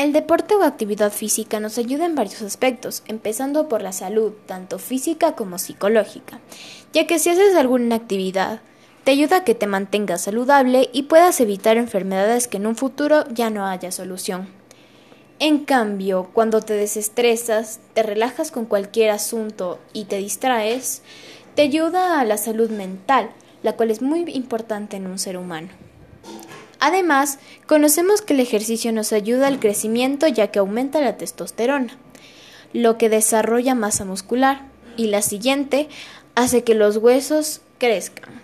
El deporte o actividad física nos ayuda en varios aspectos, empezando por la salud, tanto física como psicológica, ya que si haces alguna actividad, te ayuda a que te mantengas saludable y puedas evitar enfermedades que en un futuro ya no haya solución. En cambio, cuando te desestresas, te relajas con cualquier asunto y te distraes, te ayuda a la salud mental, la cual es muy importante en un ser humano. Además, conocemos que el ejercicio nos ayuda al crecimiento ya que aumenta la testosterona, lo que desarrolla masa muscular, y la siguiente hace que los huesos crezcan.